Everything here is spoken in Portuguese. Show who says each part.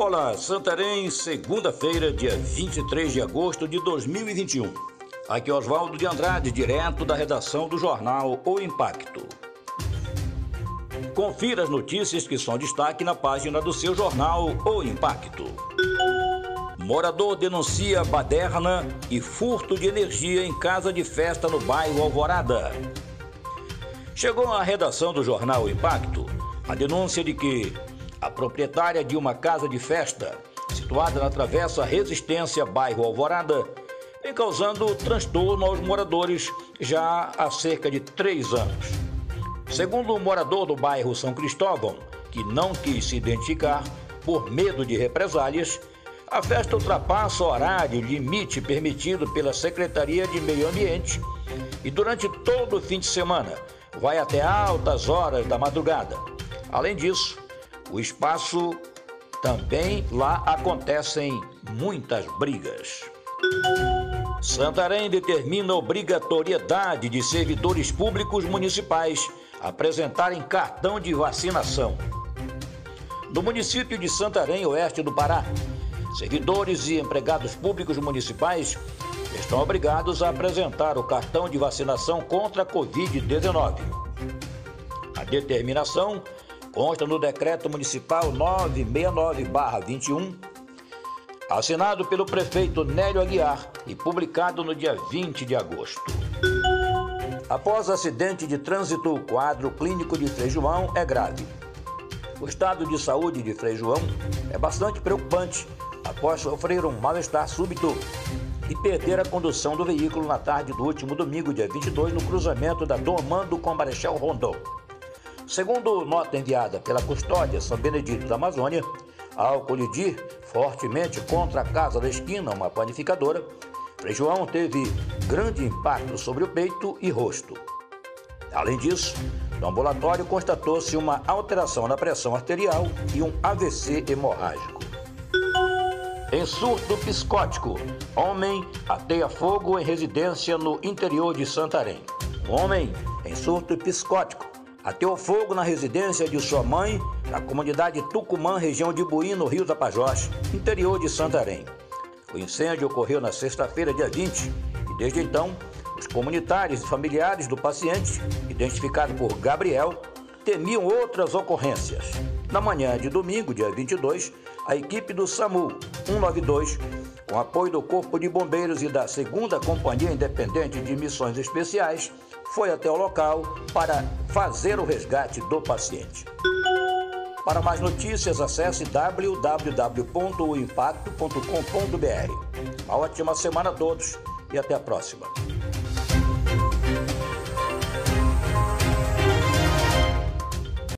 Speaker 1: Olá, Santarém, segunda-feira, dia 23 de agosto de 2021. Aqui é Oswaldo de Andrade, direto da redação do jornal O Impacto. Confira as notícias que são destaque na página do seu jornal O Impacto. Morador denuncia baderna e furto de energia em casa de festa no bairro Alvorada. Chegou à redação do jornal O Impacto a denúncia de que a proprietária de uma casa de festa, situada na Travessa Resistência, bairro Alvorada, vem causando transtorno aos moradores já há cerca de três anos. Segundo o morador do bairro São Cristóvão, que não quis se identificar por medo de represálias, a festa ultrapassa o horário limite permitido pela Secretaria de Meio Ambiente e durante todo o fim de semana vai até altas horas da madrugada. Além disso, o espaço também lá acontecem muitas brigas. Santarém determina a obrigatoriedade de servidores públicos municipais apresentarem cartão de vacinação. No município de Santarém, oeste do Pará, servidores e empregados públicos municipais estão obrigados a apresentar o cartão de vacinação contra a Covid-19. A determinação consta no Decreto Municipal 969-21, assinado pelo prefeito Nélio Aguiar e publicado no dia 20 de agosto. Após acidente de trânsito, o quadro clínico de Frei João é grave. O estado de saúde de Frei João é bastante preocupante após sofrer um mal-estar súbito e perder a condução do veículo na tarde do último domingo, dia 22, no cruzamento da Domando com Marechal Rondon. Segundo nota enviada pela Custódia São Benedito da Amazônia, ao colidir fortemente contra a Casa da Esquina, uma panificadora, Frei João teve grande impacto sobre o peito e rosto. Além disso, no ambulatório constatou-se uma alteração na pressão arterial e um AVC hemorrágico. Em surto psicótico, homem ateia fogo em residência no interior de Santarém. Um homem em surto psicótico Ateou fogo na residência de sua mãe, na comunidade Tucumã, região de Buí, no Rio Tapajós, interior de Santarém. O incêndio ocorreu na sexta-feira, dia 20, e desde então, os comunitários e familiares do paciente, identificado por Gabriel, temiam outras ocorrências. Na manhã de domingo, dia 22, a equipe do SAMU 192, com apoio do Corpo de Bombeiros e da 2 Companhia Independente de Missões Especiais, foi até o local para fazer o resgate do paciente. Para mais notícias, acesse www.impacto.com.br. Uma ótima semana a todos e até a próxima.